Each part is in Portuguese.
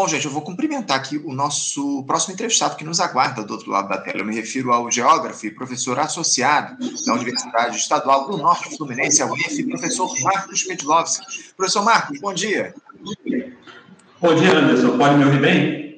Bom, gente, eu vou cumprimentar aqui o nosso próximo entrevistado que nos aguarda do outro lado da tela. Eu me refiro ao geógrafo e professor associado da Universidade Estadual do Norte Fluminense, a UF, professor Marcos Pedlovski. Professor Marcos, bom dia. Bom dia, Anderson. Pode me ouvir bem?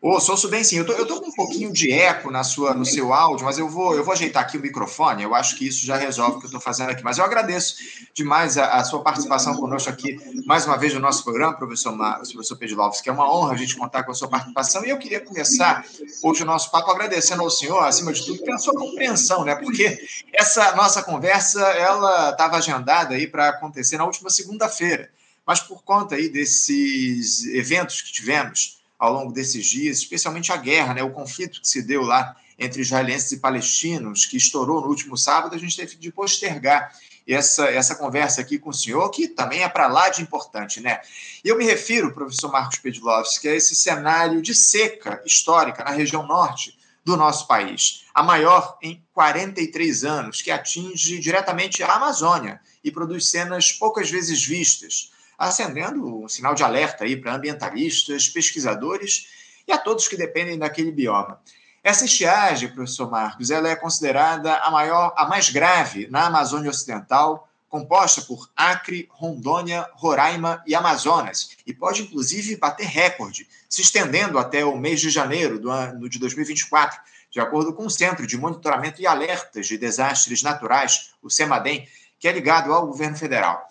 Ô, oh, ouço bem sim. Eu tô, eu tô com um pouquinho de eco na sua, no seu áudio, mas eu vou, eu vou ajeitar aqui o microfone. Eu acho que isso já resolve o que eu estou fazendo aqui. Mas eu agradeço demais a, a, sua participação conosco aqui, mais uma vez, no nosso programa, professor, Mar, professor Pedlovski, que é uma honra a gente contar com a sua participação. E eu queria começar hoje o nosso papo agradecendo ao senhor, acima de tudo, pela sua compreensão, né? Porque essa nossa conversa, ela estava agendada aí para acontecer na última segunda-feira. Mas por conta aí desses eventos que tivemos, ao longo desses dias, especialmente a guerra, né, o conflito que se deu lá entre israelenses e palestinos, que estourou no último sábado, a gente teve de postergar essa, essa conversa aqui com o senhor, que também é para lá de importante, né? E eu me refiro, professor Marcos Pedlovski, a esse cenário de seca histórica na região norte do nosso país, a maior em 43 anos, que atinge diretamente a Amazônia e produz cenas poucas vezes vistas acendendo um sinal de alerta aí para ambientalistas, pesquisadores e a todos que dependem daquele bioma. Essa estiagem, professor Marcos, ela é considerada a maior, a mais grave na Amazônia Ocidental, composta por Acre, Rondônia, Roraima e Amazonas, e pode inclusive bater recorde, se estendendo até o mês de janeiro do ano de 2024, de acordo com o Centro de Monitoramento e Alertas de Desastres Naturais, o CEMADEM, que é ligado ao governo federal.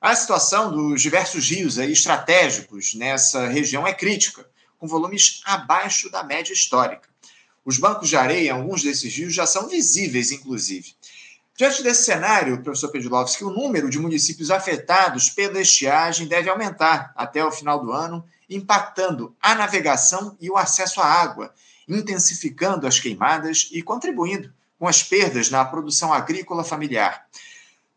A situação dos diversos rios aí estratégicos nessa região é crítica, com volumes abaixo da média histórica. Os bancos de areia em alguns desses rios já são visíveis, inclusive. Diante desse cenário, professor Pedlovski, o número de municípios afetados pela estiagem deve aumentar até o final do ano, impactando a navegação e o acesso à água, intensificando as queimadas e contribuindo com as perdas na produção agrícola familiar.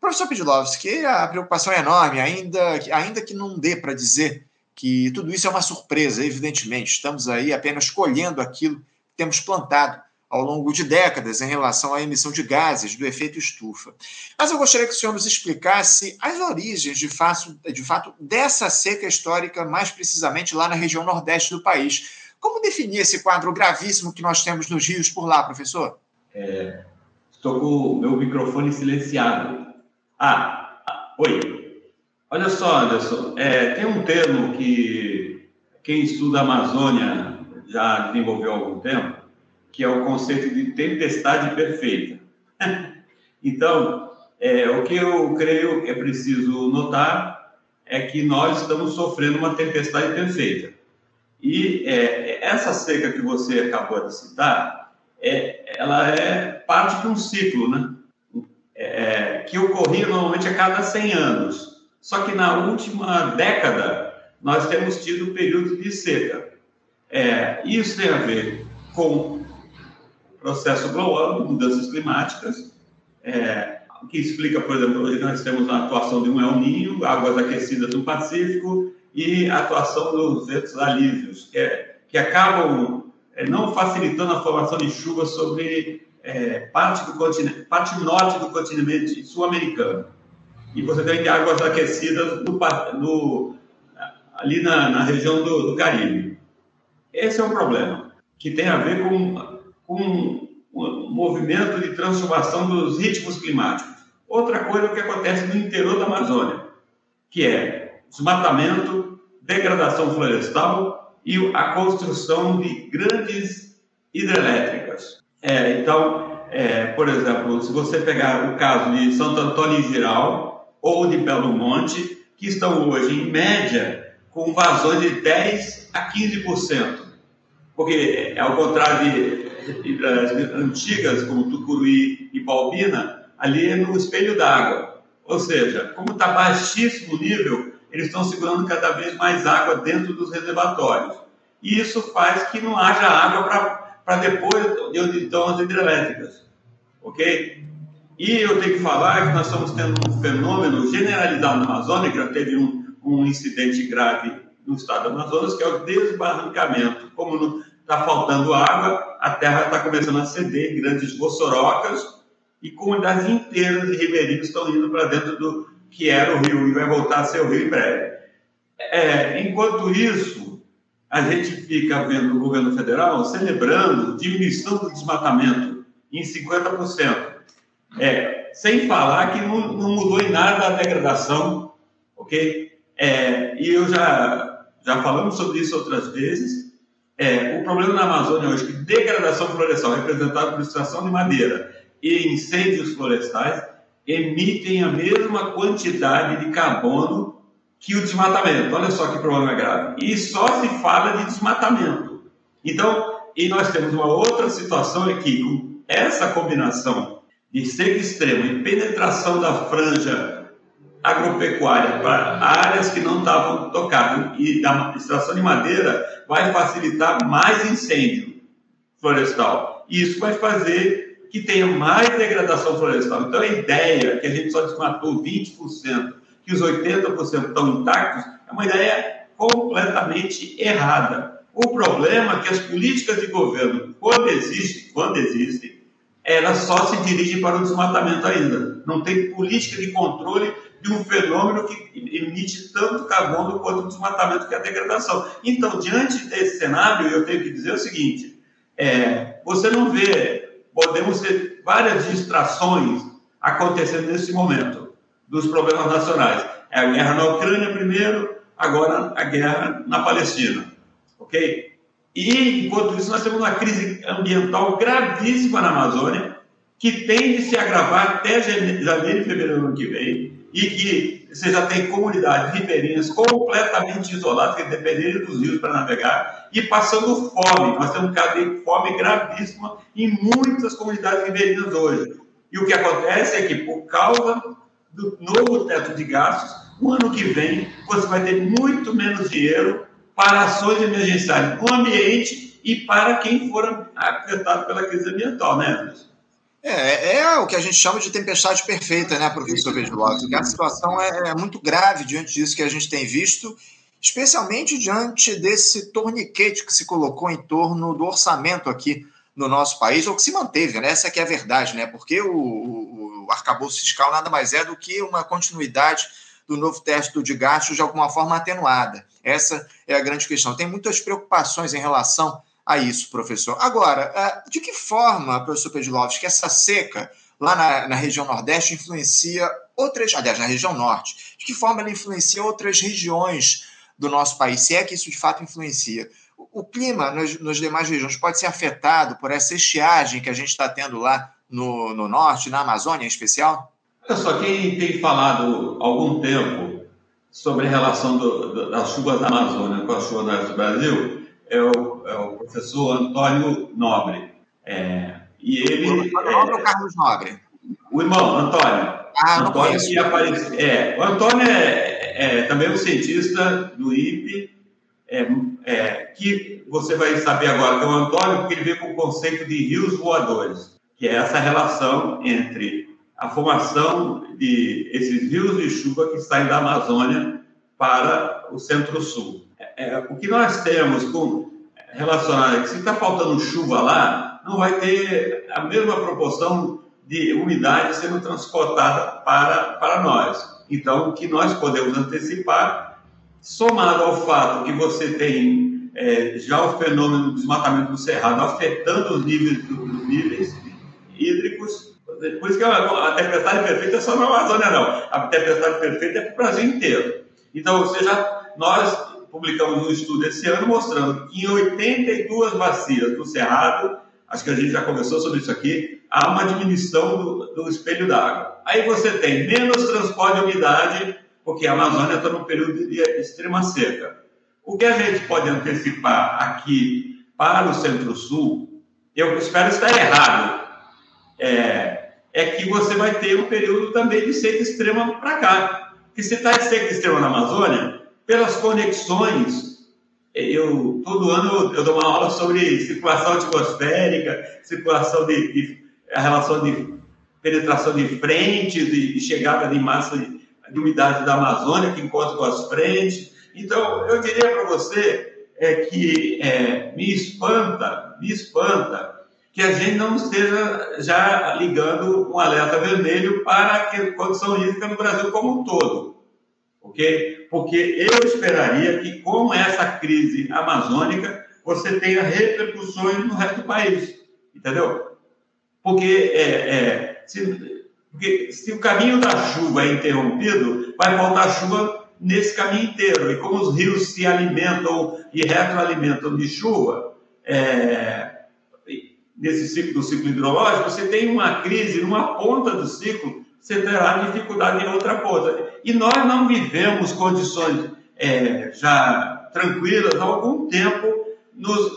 Professor Pedlovski, a preocupação é enorme, ainda, ainda que não dê para dizer que tudo isso é uma surpresa, evidentemente. Estamos aí apenas colhendo aquilo que temos plantado ao longo de décadas em relação à emissão de gases do efeito estufa. Mas eu gostaria que o senhor nos explicasse as origens, de fato, de fato dessa seca histórica, mais precisamente lá na região nordeste do país. Como definir esse quadro gravíssimo que nós temos nos rios por lá, professor? É, estou com o meu microfone silenciado. Ah, ah, oi. Olha só, Anderson, é, tem um termo que quem estuda a Amazônia já desenvolveu há algum tempo, que é o conceito de tempestade perfeita. então, é, o que eu creio é preciso notar é que nós estamos sofrendo uma tempestade perfeita. E é, essa seca que você acabou de citar, é, ela é parte de um ciclo, né? é, que ocorria normalmente a cada 100 anos. Só que na última década, nós temos tido períodos de seca. É, isso tem a ver com processo global, mudanças climáticas, é, que explica, por exemplo, hoje nós temos a atuação de um El Ninho, águas aquecidas no Pacífico, e a atuação dos ventos alívios, que, é, que acabam é, não facilitando a formação de chuvas sobre é, parte, do continente, parte norte do continente sul-americano. E você tem águas aquecidas no, no, ali na, na região do, do, Caribe. Esse é um problema que tem a ver com, com um movimento de transformação dos ritmos climáticos. Outra coisa é o que acontece no interior da Amazônia, que é desmatamento, degradação florestal e a construção de grandes hidrelétricas. É, então, é, por exemplo, se você pegar o caso de Santo Antônio em geral ou de Belo Monte, que estão hoje, em média, com vazões de 10% a 15%. Porque, é ao contrário de, de antigas, como Tucuruí e Balbina, ali é no espelho d'água. Ou seja, como está baixíssimo o nível, eles estão segurando cada vez mais água dentro dos reservatórios. E isso faz que não haja água para para depois de onde estão as hidrelétricas. Ok? E eu tenho que falar que nós estamos tendo um fenômeno generalizado na Amazônia, que já teve um, um incidente grave no estado do Amazonas, que é o desbarrancamento. Como está faltando água, a terra está começando a ceder, grandes bossorocas, e comunidades inteiras de ribeirinhos estão indo para dentro do que era o rio e vai voltar a ser o rio em breve. É, enquanto isso, a gente fica vendo o governo federal celebrando diminuição do desmatamento em 50%. É, sem falar que não, não, mudou em nada a degradação, ok? É, e eu já, já falamos sobre isso outras vezes. É, o problema na Amazônia hoje é que degradação florestal, representada por extração de madeira e incêndios florestais, emitem a mesma quantidade de carbono que o desmatamento. Olha só que problema grave. E só se fala de desmatamento. Então, e nós temos uma outra situação aqui, com essa combinação de seco extremo e penetração da franja agropecuária para áreas que não estavam tocadas e da extração de madeira vai facilitar mais incêndio florestal. Isso vai fazer que tenha mais degradação florestal. Então, a ideia que a gente só desmatou 20%, que os 80% estão intactos, é uma ideia completamente errada. O problema é que as políticas de governo, quando existem, quando existem, ela só se dirige para o desmatamento ainda. Não tem política de controle de um fenômeno que emite tanto carbono quanto o desmatamento, que é a degradação. Então, diante desse cenário, eu tenho que dizer o seguinte: é, você não vê, podemos ter várias distrações acontecendo nesse momento dos problemas nacionais. É a guerra na Ucrânia primeiro, agora a guerra na Palestina, ok? E, enquanto isso, nós temos uma crise ambiental gravíssima na Amazônia, que tende a se agravar até janeiro e fevereiro do ano que vem, e que você já tem comunidades ribeirinhas completamente isoladas, que dependerem dos rios para navegar, e passando fome. Nós temos um caso de fome gravíssima em muitas comunidades ribeirinhas hoje. E o que acontece é que, por causa do novo teto de gastos, o ano que vem você vai ter muito menos dinheiro para ações emergenciais no ambiente e para quem for afetado pela crise ambiental, né, Anderson? É, é o que a gente chama de tempestade perfeita, né, professor Pedro A situação é, é muito grave diante disso que a gente tem visto, especialmente diante desse torniquete que se colocou em torno do orçamento aqui no nosso país, ou que se manteve, né? Essa que é a verdade, né? Porque o, o, o arcabouço fiscal nada mais é do que uma continuidade do novo teto de gastos de alguma forma atenuada. Essa é a grande questão. Tem muitas preocupações em relação a isso, professor. Agora, é, de que forma, professor Pedlovski, que essa seca lá na, na, região Nordeste influencia outras, aliás, na região Norte, de que forma ela influencia outras regiões do nosso país, se é que isso de fato influencia? O, clima nas, nas, demais regiões pode ser afetado por essa estiagem que a gente está tendo lá no, no Norte, na Amazônia em especial? Olha só, quem tem falado há algum tempo sobre a relação do, do, das chuvas da Amazônia com as chuvas do Brasil é o, é o professor Antônio Nobre. É, e ele. O Antônio Nobre ou Carlos Nobre? O irmão, Antônio. Ah, Antônio que aparece, é, o Antônio é, é, também um cientista do IPE, é, é, que você vai saber agora que é o Antônio, porque ele veio com o conceito de rios voadores, que é essa relação entre a formação de esses rios de chuva que saem da Amazônia para o centro-sul. É, é, o que nós temos com relacionado é que se está faltando chuva lá, não vai ter a mesma proporção de umidade sendo transportada para, para nós. Então, o que nós podemos antecipar, somado ao fato que você tem é, já o fenômeno do desmatamento do cerrado afetando os níveis, os níveis hídricos, por isso que a, tempestade perfeita é só na Amazônia, não. A tempestade perfeita é para o Brasil inteiro. Então, ou seja, nós publicamos um estudo esse ano mostrando que em 82 bacias do Cerrado, acho que a gente já conversou sobre isso aqui, há uma diminuição do, do espelho d'água. Aí você tem menos transporte de umidade, porque a Amazônia está num período de extrema seca. O que a gente pode antecipar aqui para o Centro-Sul, eu espero estar errado, é, é que você vai ter um período também de seca extrema para cá. Porque se está de seca extrema na Amazônia, pelas conexões, eu todo ano eu dou uma aula sobre circulação atmosférica, circulação de, de a relação de penetração de frentes e chegada de massa de, de umidade da Amazônia que encontra com as frentes. Então, eu diria para você é que é, me espanta, me espanta que a gente não esteja já ligando um alerta vermelho para a condição hídrica no Brasil como um todo. ok? Porque eu esperaria que com essa crise amazônica você tenha repercussões no resto do país, entendeu? Porque, é, é, se, porque se o caminho da chuva é interrompido, vai faltar chuva nesse caminho inteiro. E como os rios se alimentam e retroalimentam de chuva, é, nesse ciclo do ciclo hidrológico, você tem uma crise numa ponta do ciclo, você terá dificuldade em outra ponta. E nós não vivemos condições é, já tranquilas há algum tempo nos,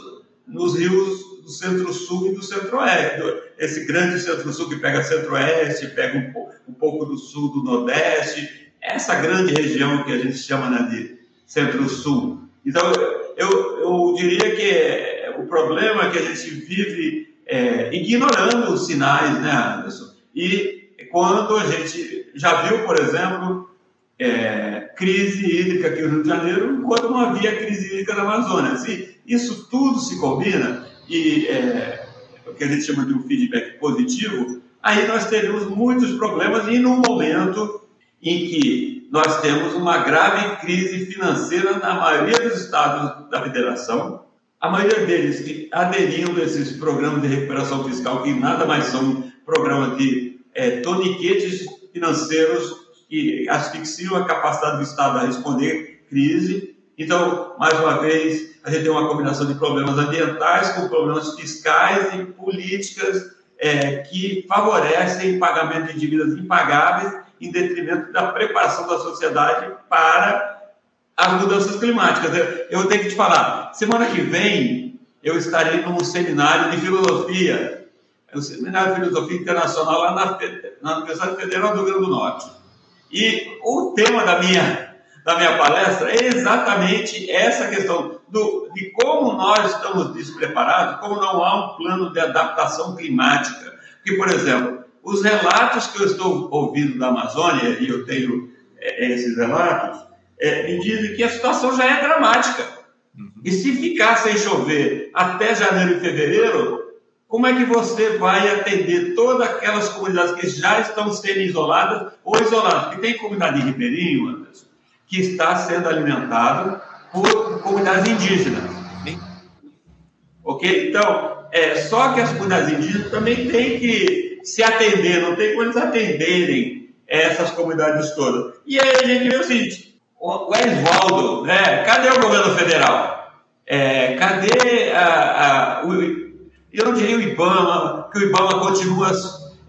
nos rios do centro-sul e do centro-oeste. Esse grande centro-sul que pega centro-oeste, pega um, um, pouco do sul, do nordeste, essa grande região que a gente chama né, de centro-sul. Então, eu, eu diria que o problema é que a gente vive é, ignorando os sinais, né, Anderson? E quando a gente já viu, por exemplo, é, crise hídrica aqui no Rio de Janeiro, enquanto não havia crise hídrica na Amazônia. Se isso tudo se combina, e é, o que a gente chama de um feedback positivo, aí nós teremos muitos problemas e num momento em que nós temos uma grave crise financeira na maioria dos estados da federação, a maioria deles que aderiam a esses programas de recuperação fiscal, que nada mais são programas de é, toniquetes financeiros que asfixiam a capacidade do Estado a responder crise. Então, mais uma vez, a gente tem uma combinação de problemas ambientais com problemas fiscais e políticas é, que favorecem pagamento de dívidas impagáveis em detrimento da preparação da sociedade para as mudanças climáticas. Eu tenho que te falar, semana que vem eu estarei num seminário de filosofia, é o seminário de filosofia internacional lá na, na Universidade Federal do Rio Grande do Norte. E o tema da minha, da minha palestra é exatamente essa questão do, de como nós estamos despreparados, como não há um plano de adaptação climática. Porque, por exemplo, os relatos que eu estou ouvindo da Amazônia, e eu tenho é, esses relatos, é, me dizem que a situação já é dramática. Uhum. E se ficar sem chover até janeiro e fevereiro, como é que você vai atender todas aquelas comunidades que já estão sendo isoladas ou isoladas? Porque tem comunidade ribeirinho, Anderson, que está sendo alimentada por comunidades indígenas. Ok? Então, é, só que as comunidades indígenas também têm que se atender, não tem como eles atenderem essas comunidades todas. E aí a gente vê o seguinte: o Esvaldo, né? Cadê o governo federal? É, cadê a, a, o, eu não diria o IBAMA, que o IBAMA continua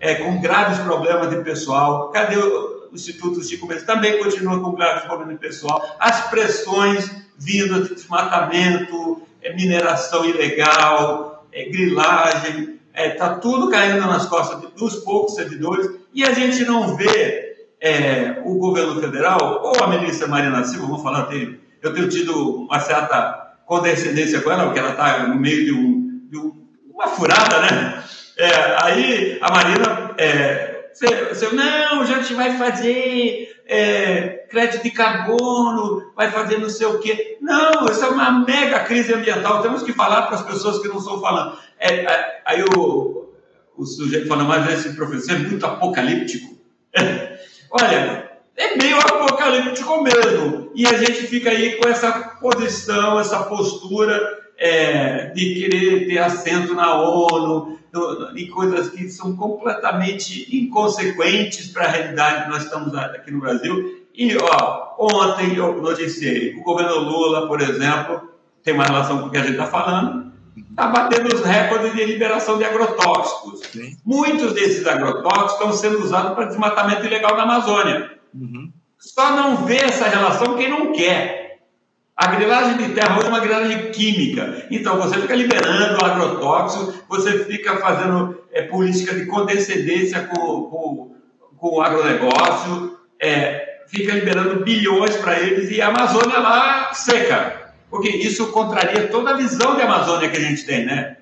é, com graves problemas de pessoal. Cadê o, o Instituto Chico Mendes? Também continua com problemas de pessoal. As pressões vindas de desmatamento, é, mineração ilegal, é, grilagem, está é, tudo caindo nas costas dos poucos servidores e a gente não vê é, o governo federal, ou a ministra Marina Silva, vamos falar, tem, eu tenho tido uma certa condescendência com ela, porque ela está no meio de, um, de um, uma furada, né? É, aí a Marina, é, você, você, não, a gente vai fazer é, crédito de carbono, vai fazer não sei o quê. Não, isso é uma mega crise ambiental, temos que falar para as pessoas que não estão falando. É, é, aí o, o sujeito fala, mas esse professor é muito apocalíptico. Olha, é meio apocalíptico mesmo. E a gente fica aí com essa posição, essa postura é, de querer ter assento na ONU, em coisas que são completamente inconsequentes para a realidade que nós estamos aqui no Brasil. E, ó, ontem eu noticiei, o governo Lula, por exemplo, tem uma relação com o que a gente está falando, está batendo os recordes de liberação de agrotóxicos. Sim. Muitos desses agrotóxicos estão sendo usados para desmatamento ilegal na Amazônia. Uhum. Só não vê essa relação quem não quer. A grilagem de terra hoje é uma grilagem química. Então, você fica liberando agrotóxicos, você fica fazendo é, política de condescendência com, com, com o agronegócio, é, fica liberando bilhões para eles e a Amazônia lá seca porque isso contraria toda a visão de Amazônia que a gente tem, né?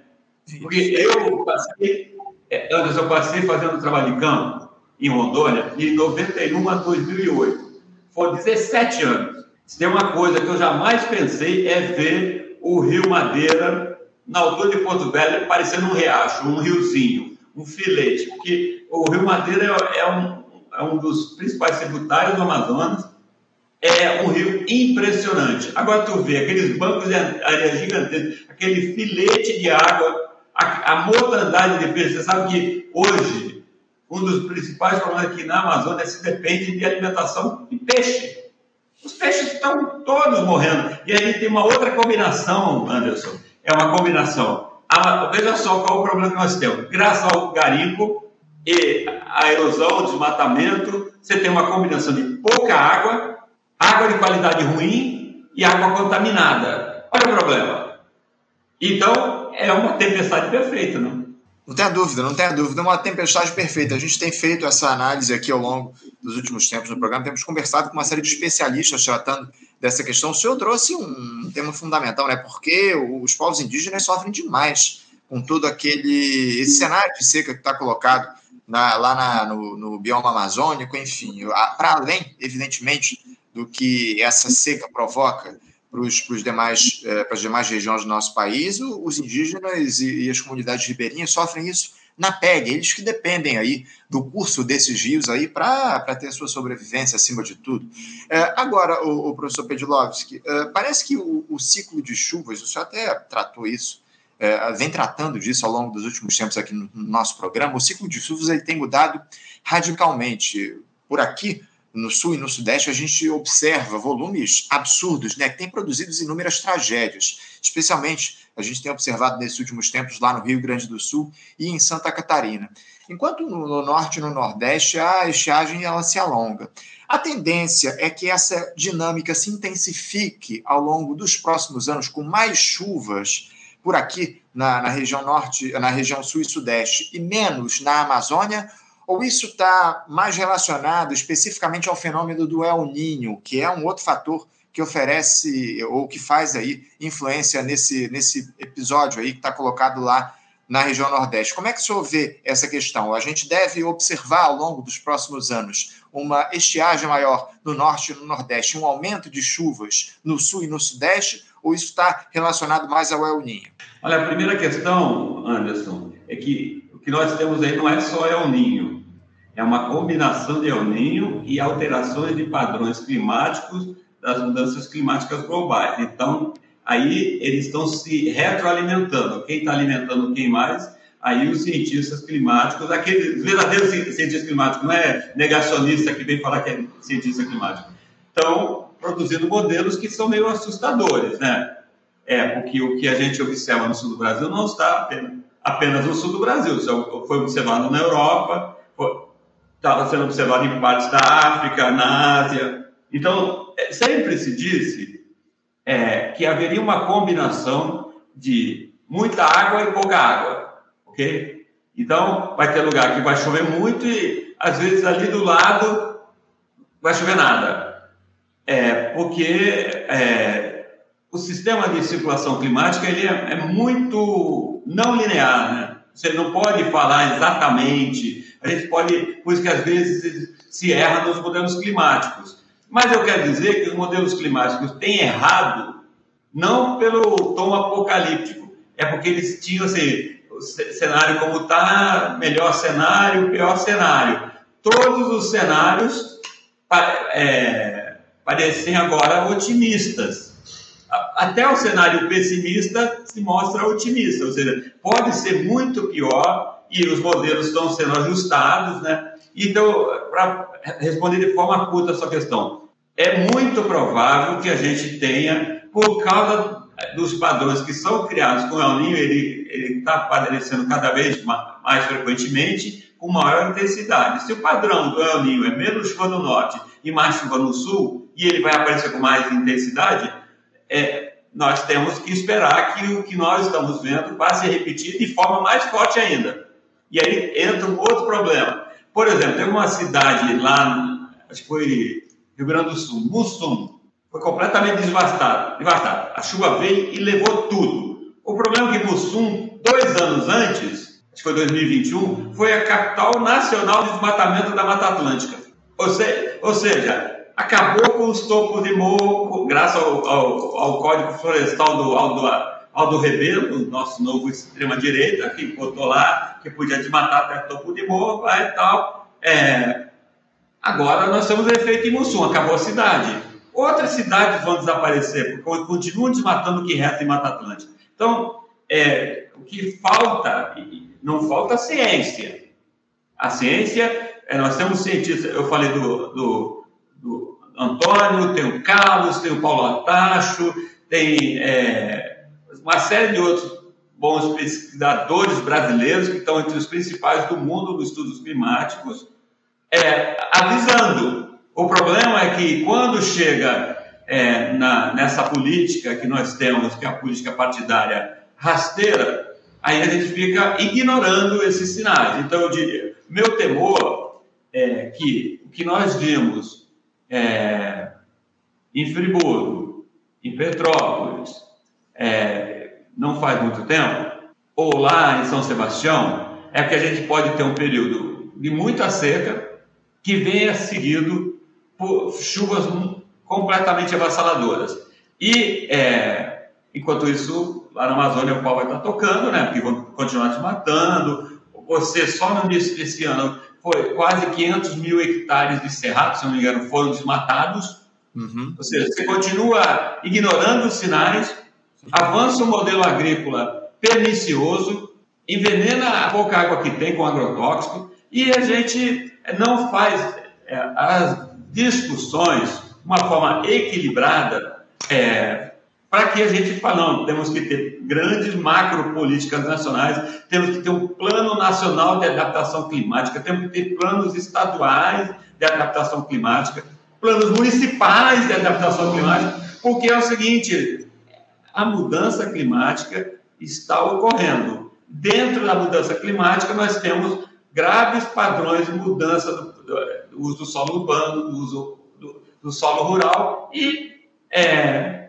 Porque eu passei, é, Anderson, eu passei fazendo trabalho de campo em Rondônia de 91 a 2008. Foram 17 anos. Se tem uma coisa que eu jamais pensei é ver o Rio Madeira na altura de Porto Velho parecendo um riacho, um riozinho, um filete, porque o Rio Madeira é, é um, é um dos principais tributários do Amazonas é um rio impressionante. Agora tu vê aqueles bancos de areia gigantescos, aquele filete de água, a, a mortandade de peixe. Você sabe que hoje um dos principais problemas aqui na Amazônia é se depende de alimentação de peixe. Os peixes estão todos morrendo. E aí tem uma outra combinação, Anderson. É uma combinação. A, veja só qual é o problema que nós temos. Graças ao garimpo e a erosão, desmatamento, você tem uma combinação de pouca água, água de qualidade ruim e água contaminada. Olha o problema. Então, é uma tempestade perfeita, não? Não tenha dúvida, não tenha dúvida. É uma tempestade perfeita. A gente tem feito essa análise aqui ao longo dos últimos tempos no programa. Temos conversado com uma série de especialistas tratando dessa questão. O senhor trouxe um tema fundamental, né? Porque os povos indígenas sofrem demais com todo aquele esse cenário de seca que está colocado na, lá na, no, no bioma amazônico, enfim, para além, evidentemente, do que essa seca provoca para os demais eh, para as demais regiões do nosso país, os indígenas e, as comunidades ribeirinhas sofrem isso na pele, eles que dependem aí do curso desses rios aí para ter sua sobrevivência acima de tudo. É, agora, o, o, professor Pedlovski, é, parece que o, o, ciclo de chuvas, o senhor até tratou isso, vem tratando disso ao longo dos últimos tempos aqui no, no nosso programa, o ciclo de chuvas ele tem mudado radicalmente. Por aqui, no sul e no sudeste, a gente observa volumes absurdos, né, que têm produzido inúmeras tragédias. Especialmente, a gente tem observado nesses últimos tempos lá no Rio Grande do Sul e em Santa Catarina. Enquanto no, no norte e no nordeste, a estiagem ela se alonga. A tendência é que essa dinâmica se intensifique ao longo dos próximos anos, com mais chuvas por aqui na, na região norte, na região sul e sudeste, e menos na Amazônia, ou isso está mais relacionado especificamente ao fenômeno do El Ninho, que é um outro fator que oferece ou que faz aí influência nesse, nesse episódio aí que está colocado lá na região Nordeste. Como é que o senhor vê essa questão? A gente deve observar ao longo dos próximos anos uma estiagem maior no Norte e no Nordeste, um aumento de chuvas no Sul e no Sudeste, ou isso está relacionado mais ao El Ninho? Olha, a primeira questão, Anderson, é que que nós temos aí não é só El Ninho. É uma combinação de El Ninho e alterações de padrões climáticos das mudanças climáticas globais. Então, aí eles estão se retroalimentando. Quem está alimentando quem mais? Aí os cientistas climáticos, aqueles verdadeiros cientistas climáticos, não é negacionista que vem falar que é cientista climático, estão produzindo modelos que são meio assustadores, né? É, porque o que a gente observa no sul do Brasil não está apenas, apenas no sul do Brasil, isso foi observado na Europa, estava sendo observado em partes da África, na Ásia. Então, é, sempre se disse é, que haveria uma combinação de muita água e pouca água, ok? Então, vai ter lugar que vai chover muito e, às vezes, ali do lado vai chover nada. É, porque é, o sistema de circulação climática ele é, é muito não linear, né? Você não pode falar exatamente a gente pode, por isso que às vezes se erra nos modelos climáticos. Mas eu quero dizer que os modelos climáticos têm errado não pelo tom apocalíptico, é porque eles tinham assim, o cenário como está, melhor cenário, pior cenário. Todos os cenários é, parecem agora otimistas. Até o cenário pessimista se mostra otimista, ou seja, pode ser muito pior e os modelos estão sendo ajustados, né? Então, para responder de forma curta a sua questão, é muito provável que a gente tenha, por causa dos padrões que são criados com o El Niño, ele está aparecendo cada vez mais frequentemente, com maior intensidade. Se o padrão do El Niño é menos chuva no norte e mais chuva no sul, e ele vai aparecer com mais intensidade, é, nós temos que esperar que o que nós estamos vendo vá se repetir de forma mais forte ainda. E aí entra um outro problema. Por exemplo, tem uma cidade lá, acho que foi Rio Grande do Sul, Mussum, foi completamente devastada. A chuva veio e levou tudo. O problema é que Mussum, dois anos antes, acho que foi 2021, foi a capital nacional de desmatamento da Mata Atlântica. Ou, ou seja, acabou com os topos de morro, graças ao, ao, ao Código Florestal do Aldo Aldo Rebelo, nosso novo extrema-direita, que botou lá que podia desmatar até topo de morro e tal. É, agora nós temos efeito em Mussum, acabou a cidade. outras cidades vão desaparecer, porque continuam desmatando o que resta em Mata Atlântica. Então, é, o que falta, não falta ciência. A ciência, é, nós temos cientistas, eu falei do, do, Antônio, tem o Carlos, tem o Paulo Atacho, tem é, uma série de outros bons pesquisadores brasileiros que estão entre os principais do mundo nos estudos climáticos, é, avisando. O problema é que quando chega é, na, nessa política que nós temos, que é a política partidária rasteira, aí a gente fica ignorando esses sinais. Então, eu diria, meu temor é que o que nós vimos é, em Friburgo, em Petrópolis, é, não faz muito tempo, ou lá em São Sebastião, é que a gente pode ter um período de muita seca que venha seguido por chuvas completamente avassaladoras. E, é, enquanto isso, lá na Amazônia o pau vai estar tocando, né? Porque vão continuar te matando. Você, só no início desse ano, foi quase 500 mil hectares de cerrado, se não me engano, foram desmatados. Uhum. Ou seja, você continua ignorando os sinais, avança o modelo agrícola pernicioso, envenena a pouca água que tem com agrotóxico e a gente não faz é, as discussões de uma forma equilibrada é, para que a gente fale, não, temos que ter grandes macro políticas nacionais, temos que ter um plano nacional de adaptação climática, temos que ter planos estaduais de adaptação climática, planos municipais de adaptação climática, porque é o seguinte, a mudança climática está ocorrendo. Dentro da mudança climática, nós temos graves padrões de mudança do, do uso do solo urbano, do uso do, do solo rural e é,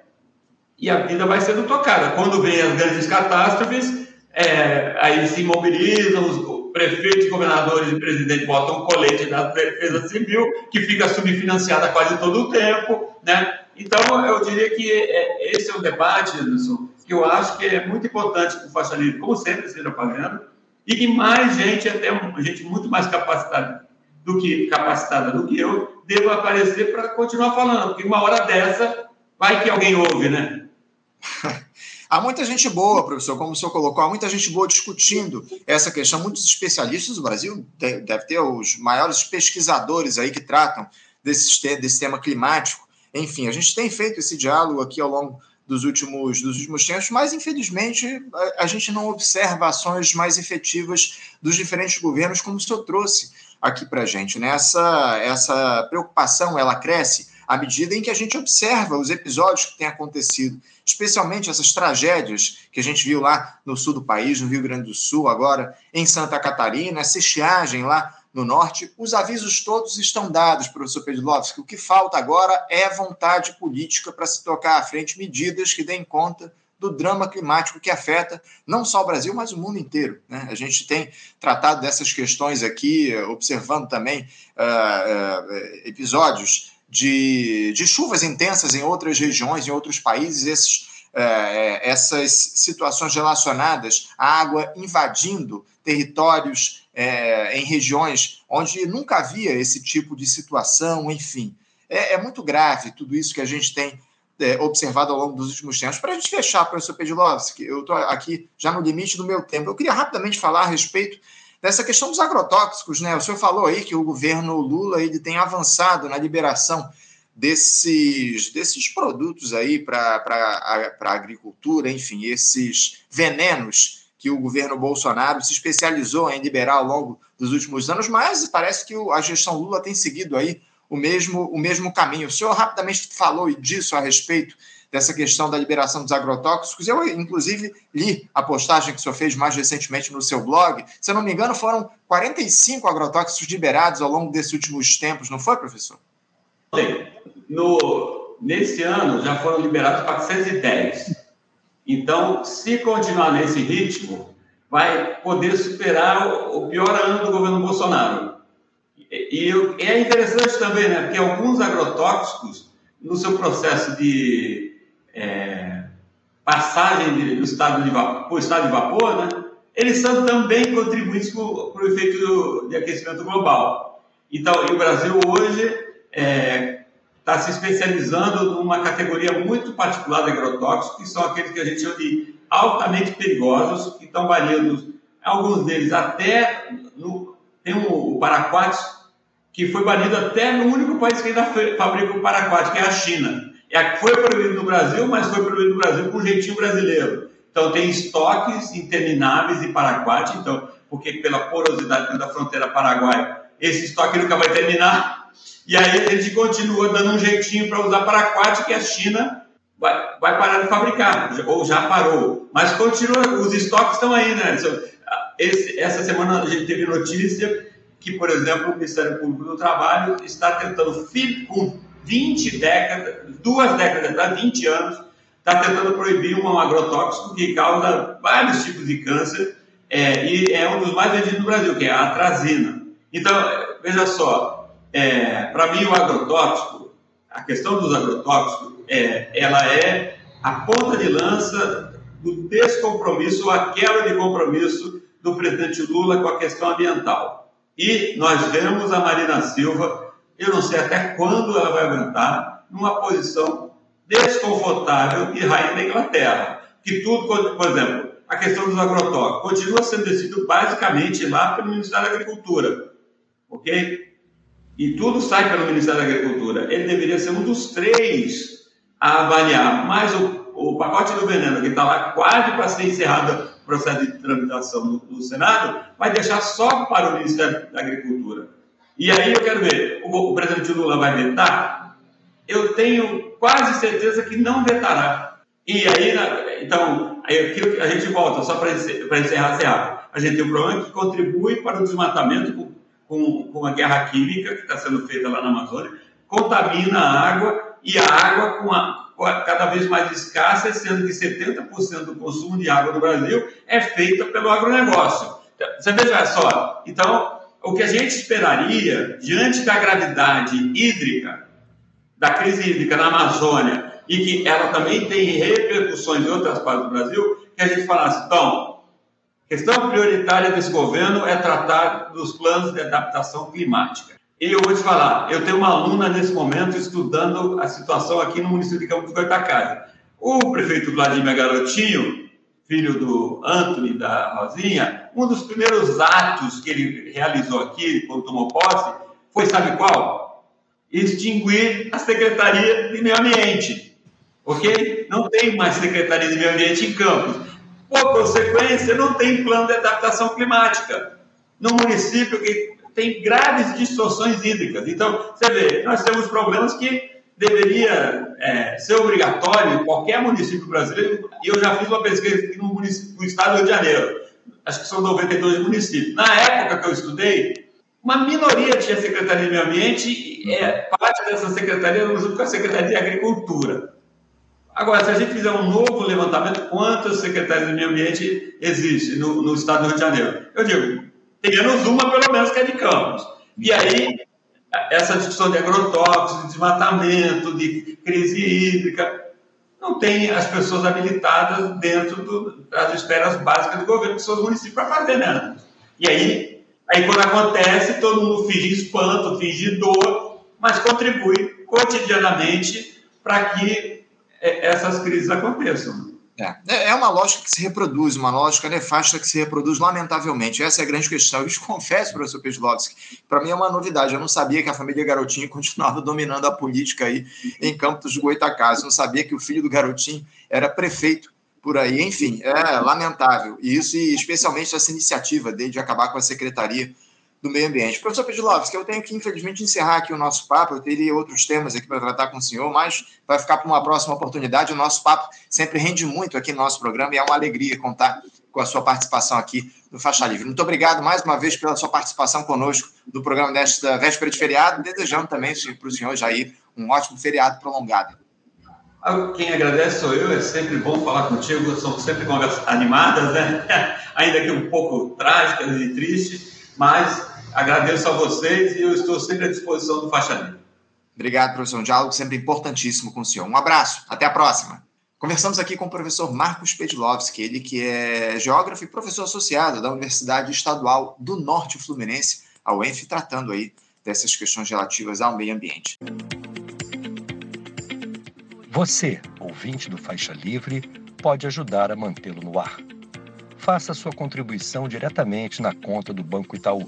e a vida vai sendo tocada. Quando vem as grandes catástrofes, é, aí se mobilizam, os prefeitos, governadores e presidentes botam colete da defesa civil, que fica subfinanciada quase todo o tempo, né? Então, eu diria que é, esse é um debate, Anderson, que eu acho que é muito importante que o faixa livre, como sempre, esteja fazendo, e que mais gente, até gente muito mais capacitada do que, capacitada do que eu, deva aparecer para continuar falando, porque uma hora dessa vai que alguém ouve, né? Há muita gente boa, professor, como o senhor colocou, há muita gente boa discutindo essa questão. Muitos especialistas do Brasil deve ter os maiores pesquisadores aí que tratam desse, desse tema climático. Enfim, a gente tem feito esse diálogo aqui ao longo dos últimos, dos últimos tempos, mas infelizmente a, a gente não observa ações mais efetivas dos diferentes governos, como o senhor trouxe aqui para a gente. Né? Essa, essa preocupação ela cresce à medida em que a gente observa os episódios que têm acontecido, especialmente essas tragédias que a gente viu lá no sul do país, no Rio Grande do Sul, agora em Santa Catarina, essa estiagem lá no norte, os avisos todos estão dados, professor Pedlovski. O que falta agora é vontade política para se tocar à frente medidas que deem conta do drama climático que afeta não só o Brasil, mas o mundo inteiro. Né? A gente tem tratado dessas questões aqui, observando também uh, uh, episódios de, de chuvas intensas em outras regiões, em outros países, esses, é, essas situações relacionadas à água invadindo territórios é, em regiões onde nunca havia esse tipo de situação, enfim. É, é muito grave tudo isso que a gente tem é, observado ao longo dos últimos tempos. Para a gente fechar, professor Pedilovski, eu estou aqui já no limite do meu tempo, eu queria rapidamente falar a respeito dessa questão dos agrotóxicos, né? O senhor falou aí que o governo Lula ele tem avançado na liberação desses, desses produtos aí para a agricultura, enfim, esses venenos que o governo Bolsonaro se especializou em liberar ao longo dos últimos anos, mas parece que a gestão Lula tem seguido aí o mesmo, o mesmo caminho. O senhor rapidamente falou disso a respeito dessa questão da liberação dos agrotóxicos. Eu, inclusive, li a postagem que o senhor fez mais recentemente no seu blog. Se eu não me engano, foram 45 agrotóxicos liberados ao longo desses últimos tempos, não foi, professor? No, nesse ano já foram liberados 410. Então, se continuar nesse ritmo, vai poder superar o pior ano do governo Bolsonaro. E, e é interessante também, né? Porque alguns agrotóxicos, no seu processo de é, passagem de, do estado de vapor, estado de vapor, né, eles são também contribuintes para o efeito do, de aquecimento global. Então, o Brasil hoje está é, está se especializando numa categoria muito particular de agrotóxicos, que são aqueles que a gente chama de altamente perigosos, que estão variando, alguns deles até no, tem um, o paraquat, que foi banido até no único país que ainda fabrica o paraquat, que é a China. É, foi proibido no Brasil, mas foi proibido no Brasil com um jeitinho brasileiro. Então tem estoques intermináveis de paraquat, então, porque pela porosidade da fronteira paraguaia, esse estoque nunca vai terminar. E aí a gente continua dando um jeitinho para usar paraquat que a China vai, vai parar de fabricar, ou já parou. Mas continua, os estoques estão aí, né? Esse, essa semana a gente teve notícia que, por exemplo, o Ministério Público do Trabalho está tentando, com 20 décadas, duas décadas, há 20 anos, está tentando proibir um agrotóxico que causa vários tipos de câncer é, e é um dos mais vendidos no Brasil, que é a atrazina. Então, veja só, é, para mim o agrotóxico, a questão dos agrotóxicos, é, ela é a ponta de lança do descompromisso, a quebra de compromisso do presidente Lula com a questão ambiental. E nós vemos a Marina Silva, eu não sei até quando ela vai aguentar, numa posição desconfortável de rainha da Inglaterra. Que tudo, por exemplo, a questão dos agrotóxicos continua sendo decidido basicamente lá pelo Ministério da Agricultura, ok? E tudo sai pelo Ministério da Agricultura. Ele deveria ser um dos três a avaliar, mas o, o pacote do veneno, que está lá quase para ser encerrado o processo de tramitação no, Senado, vai deixar só para o Ministério da Agricultura. E aí eu quero ver, o, o presidente Lula vai vetar? Eu tenho quase certeza que não vetará. E aí, então, aí a gente volta, só para encerrar, encerrar. A gente tem um programa que contribui para o desmatamento com, com, com a guerra química que está sendo feita lá na Amazônia, contamina a água e a água com a, cada vez mais escassa, sendo que 70% do consumo de água do Brasil é feita pelo agronegócio. Você veja só, então, o que a gente esperaria diante da gravidade hídrica, da crise hídrica na Amazônia, e que ela também tem repercussões em outras partes do Brasil, que a gente falasse, então, questão prioritária desse governo é tratar dos planos de adaptação climática. E eu vou te falar, eu tenho uma aluna nesse momento estudando a situação aqui no município de Campos do Goitacazes. O prefeito Vladimir Garotinho, filho do Anthony da Rosinha, um dos primeiros atos que ele realizou aqui, quando tomou posse, foi sabe qual? Extinguir a Secretaria de Meio Ambiente. Ok? Não tem mais Secretaria de Meio Ambiente em Campos. Por consequência, não tem plano de adaptação climática. No município que tem graves distorções hídricas. Então, você vê, nós temos problemas que deveria é, ser obrigatório em qualquer município brasileiro, e eu já fiz uma pesquisa aqui no, no estado do Rio de Janeiro, acho que são 92 municípios. Na época que eu estudei, uma minoria tinha Secretaria de Meio Ambiente, e é, parte dessa secretaria era junto com a Secretaria de Agricultura. Agora, se a gente fizer um novo levantamento, quantas secretarias de meio ambiente existem no, no estado do Rio de Janeiro? Eu digo, menos uma, pelo menos, que é de campos. E aí, essa discussão de agrotóxicos, de desmatamento, de crise hídrica, não tem as pessoas habilitadas dentro do, das esferas básicas do governo, que são os municípios, para fazer nada. E aí, aí, quando acontece, todo mundo finge espanto, finge dor, mas contribui cotidianamente para que é, essas crises aconteçam. É. é, é uma lógica que se reproduz, uma lógica nefasta que se reproduz lamentavelmente. Essa é a grande questão. Eu confesso, professor Peslovski, para mim é uma novidade. Eu não sabia que a família Garotinho continuava dominando a política aí em Campos do Goitacazes. Não sabia que o filho do Garotinho era prefeito por aí. Enfim, é lamentável. E isso, e especialmente essa iniciativa dele de acabar com a secretaria do meio ambiente. Professor Pedlovski, eu tenho que, infelizmente, encerrar aqui o nosso papo. Eu teria outros temas aqui para tratar com o senhor, mas vai ficar para uma próxima oportunidade. O nosso papo sempre rende muito aqui no nosso programa e é uma alegria contar com a sua participação aqui no Faixa Livre. Muito obrigado mais uma vez pela sua participação conosco no programa desta véspera de feriado, desejando também para o senhor Jair um ótimo feriado prolongado. Quem agradece sou eu, é sempre bom falar contigo, são sempre conversas animadas, né? ainda que um pouco trágicas e tristes, mas agradeço a vocês e eu estou sempre à disposição do Faixa Livre. Obrigado, professor. Um diálogo sempre importantíssimo com o senhor. Um abraço, até a próxima. Conversamos aqui com o professor Marcos Pedlovski, ele que é geógrafo e professor associado da Universidade Estadual do Norte Fluminense, a UENF, tratando aí dessas questões relativas ao meio ambiente. Você, ouvinte do Faixa Livre, pode ajudar a mantê-lo no ar. Faça sua contribuição diretamente na conta do Banco Itaú,